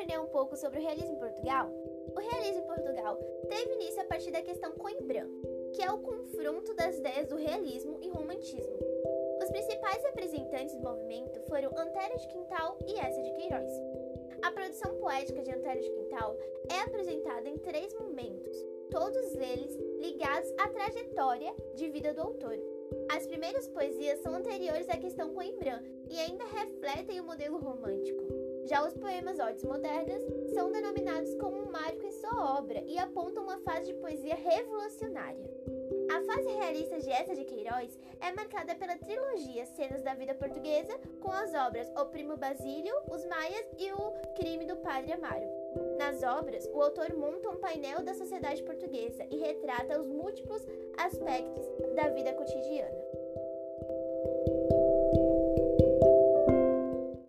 aprender um pouco sobre o realismo em Portugal? O realismo em Portugal teve início a partir da questão Coimbra, que é o confronto das ideias do realismo e romantismo. Os principais representantes do movimento foram Antero de Quintal e Essa de Queiroz. A produção poética de Antero de Quintal é apresentada em três momentos, todos eles ligados à trajetória de vida do autor. As primeiras poesias são anteriores à questão Coimbra e ainda refletem o modelo romântico. Já os poemas odes modernas são denominados como um marco em sua obra e apontam uma fase de poesia revolucionária. A fase realista de essa de Queiroz é marcada pela trilogia Cenas da Vida Portuguesa, com as obras O Primo Basílio, Os Maias e O Crime do Padre Amaro. Nas obras, o autor monta um painel da sociedade portuguesa e retrata os múltiplos aspectos da vida.